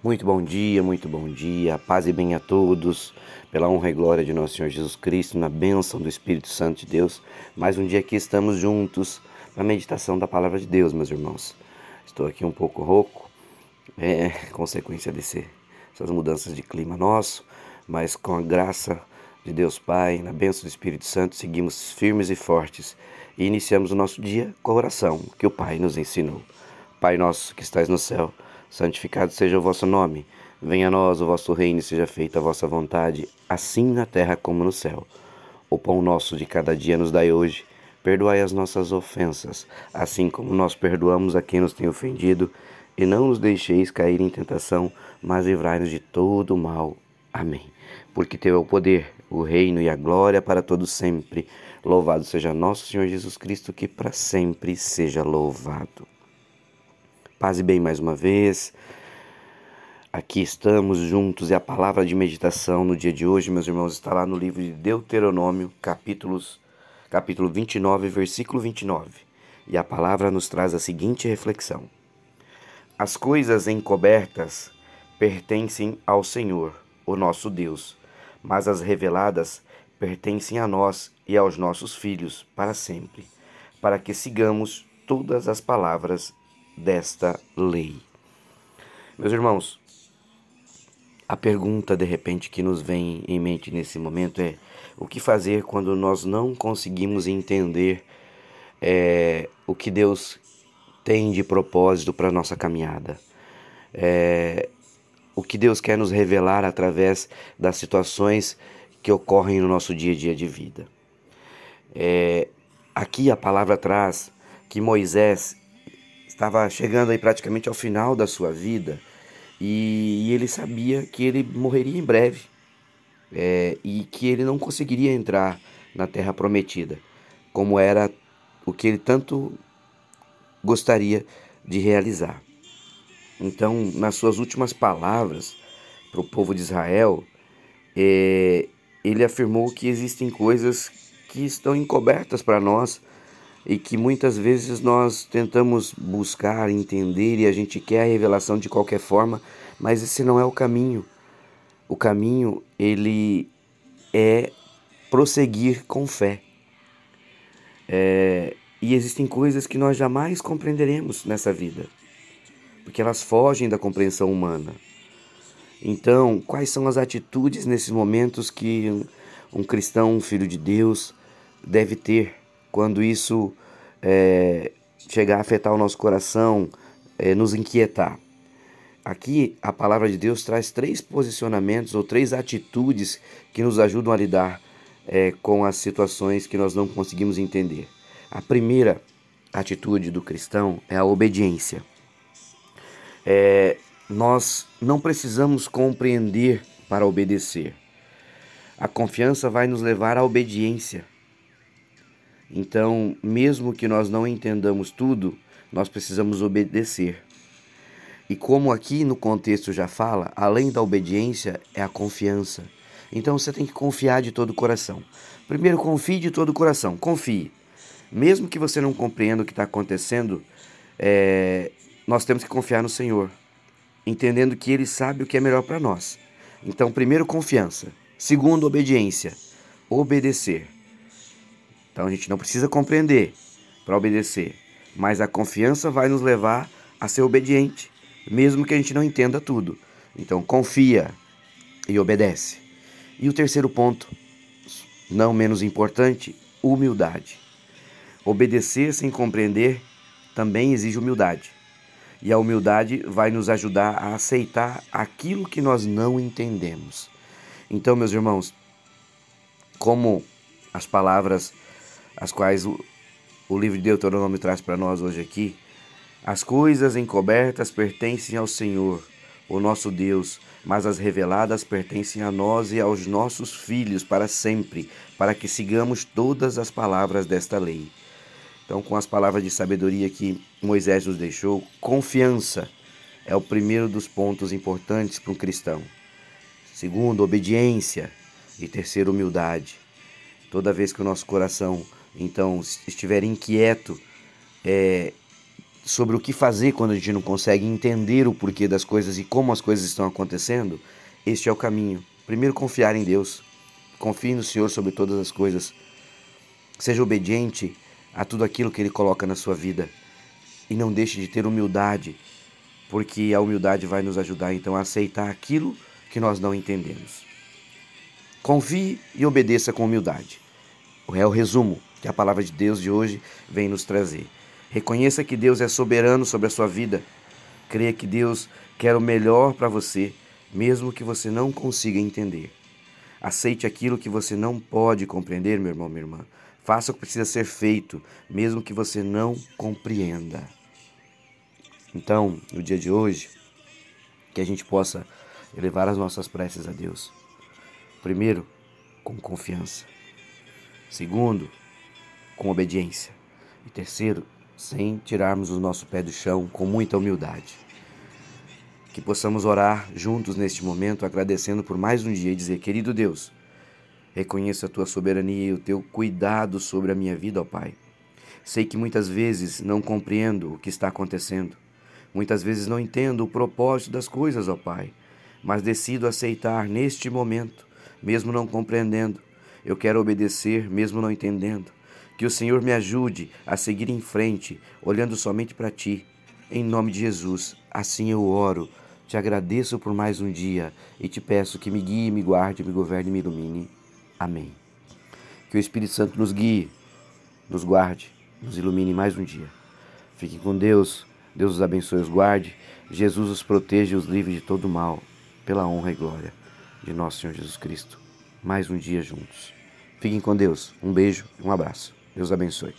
Muito bom dia, muito bom dia, paz e bem a todos, pela honra e glória de nosso Senhor Jesus Cristo, na bênção do Espírito Santo de Deus. Mais um dia que estamos juntos na meditação da palavra de Deus, meus irmãos. Estou aqui um pouco rouco, é consequência dessas mudanças de clima nosso, mas com a graça de Deus Pai, na bênção do Espírito Santo, seguimos firmes e fortes e iniciamos o nosso dia com a oração que o Pai nos ensinou. Pai nosso que estais no céu, santificado seja o vosso nome. Venha a nós o vosso reino e seja feita a vossa vontade, assim na terra como no céu. O pão nosso de cada dia nos dai hoje. Perdoai as nossas ofensas, assim como nós perdoamos a quem nos tem ofendido, e não nos deixeis cair em tentação, mas livrai-nos de todo o mal. Amém. Porque teu é o poder, o reino e a glória para todos sempre. Louvado seja nosso Senhor Jesus Cristo, que para sempre seja louvado. Paz e bem mais uma vez. Aqui estamos juntos e a palavra de meditação no dia de hoje, meus irmãos, está lá no livro de Deuteronômio, capítulos, capítulo 29, versículo 29. E a palavra nos traz a seguinte reflexão: As coisas encobertas pertencem ao Senhor, o nosso Deus, mas as reveladas pertencem a nós e aos nossos filhos para sempre, para que sigamos todas as palavras desta lei. Meus irmãos, a pergunta de repente que nos vem em mente nesse momento é: o que fazer quando nós não conseguimos entender é, o que Deus tem de propósito para a nossa caminhada? É, o que Deus quer nos revelar através das situações que ocorrem no nosso dia a dia de vida. É, aqui a palavra traz que Moisés estava chegando aí praticamente ao final da sua vida e, e ele sabia que ele morreria em breve é, e que ele não conseguiria entrar na Terra Prometida, como era o que ele tanto gostaria de realizar. Então, nas suas últimas palavras para o povo de Israel, é, ele afirmou que existem coisas que estão encobertas para nós e que muitas vezes nós tentamos buscar, entender e a gente quer a revelação de qualquer forma, mas esse não é o caminho. O caminho, ele é prosseguir com fé. É, e existem coisas que nós jamais compreenderemos nessa vida, porque elas fogem da compreensão humana. Então, quais são as atitudes nesses momentos que um, um cristão, um filho de Deus, deve ter quando isso é, chegar a afetar o nosso coração, é, nos inquietar. Aqui a palavra de Deus traz três posicionamentos ou três atitudes que nos ajudam a lidar é, com as situações que nós não conseguimos entender. A primeira atitude do cristão é a obediência. É, nós não precisamos compreender para obedecer. A confiança vai nos levar à obediência. Então, mesmo que nós não entendamos tudo, nós precisamos obedecer. E como aqui no contexto já fala, além da obediência é a confiança. Então você tem que confiar de todo o coração. Primeiro, confie de todo o coração. Confie. Mesmo que você não compreenda o que está acontecendo, é, nós temos que confiar no Senhor, entendendo que Ele sabe o que é melhor para nós. Então, primeiro, confiança. Segundo, obediência. Obedecer. Então a gente não precisa compreender para obedecer, mas a confiança vai nos levar a ser obediente, mesmo que a gente não entenda tudo. Então confia e obedece. E o terceiro ponto, não menos importante, humildade. Obedecer sem compreender também exige humildade. E a humildade vai nos ajudar a aceitar aquilo que nós não entendemos. Então, meus irmãos, como as palavras as quais o, o livro de Deuteronômio traz para nós hoje aqui. As coisas encobertas pertencem ao Senhor, o nosso Deus, mas as reveladas pertencem a nós e aos nossos filhos para sempre, para que sigamos todas as palavras desta lei. Então, com as palavras de sabedoria que Moisés nos deixou, confiança é o primeiro dos pontos importantes para um cristão. Segundo, obediência. E terceiro, humildade. Toda vez que o nosso coração então estiver inquieto, é, sobre o que fazer quando a gente não consegue entender o porquê das coisas e como as coisas estão acontecendo, este é o caminho. Primeiro, confiar em Deus. Confie no Senhor sobre todas as coisas. Seja obediente a tudo aquilo que Ele coloca na sua vida. E não deixe de ter humildade, porque a humildade vai nos ajudar então a aceitar aquilo que nós não entendemos. Confie e obedeça com humildade. É o resumo que a palavra de Deus de hoje vem nos trazer. Reconheça que Deus é soberano sobre a sua vida. Creia que Deus quer o melhor para você, mesmo que você não consiga entender. Aceite aquilo que você não pode compreender, meu irmão, minha irmã. Faça o que precisa ser feito, mesmo que você não compreenda. Então, no dia de hoje, que a gente possa elevar as nossas preces a Deus. Primeiro, com confiança. Segundo, com obediência. E terceiro, sem tirarmos o nosso pé do chão, com muita humildade. Que possamos orar juntos neste momento, agradecendo por mais um dia e dizer: Querido Deus, reconheço a tua soberania e o teu cuidado sobre a minha vida, ó Pai. Sei que muitas vezes não compreendo o que está acontecendo. Muitas vezes não entendo o propósito das coisas, ó Pai, mas decido aceitar neste momento, mesmo não compreendendo. Eu quero obedecer, mesmo não entendendo. Que o Senhor me ajude a seguir em frente, olhando somente para Ti. Em nome de Jesus, assim eu oro. Te agradeço por mais um dia e te peço que me guie, me guarde, me governe e me ilumine. Amém. Que o Espírito Santo nos guie, nos guarde, nos ilumine mais um dia. Fiquem com Deus. Deus os abençoe os guarde. Jesus os proteja e os livre de todo mal, pela honra e glória de nosso Senhor Jesus Cristo. Mais um dia juntos. Fiquem com Deus. Um beijo um abraço. Deus abençoe.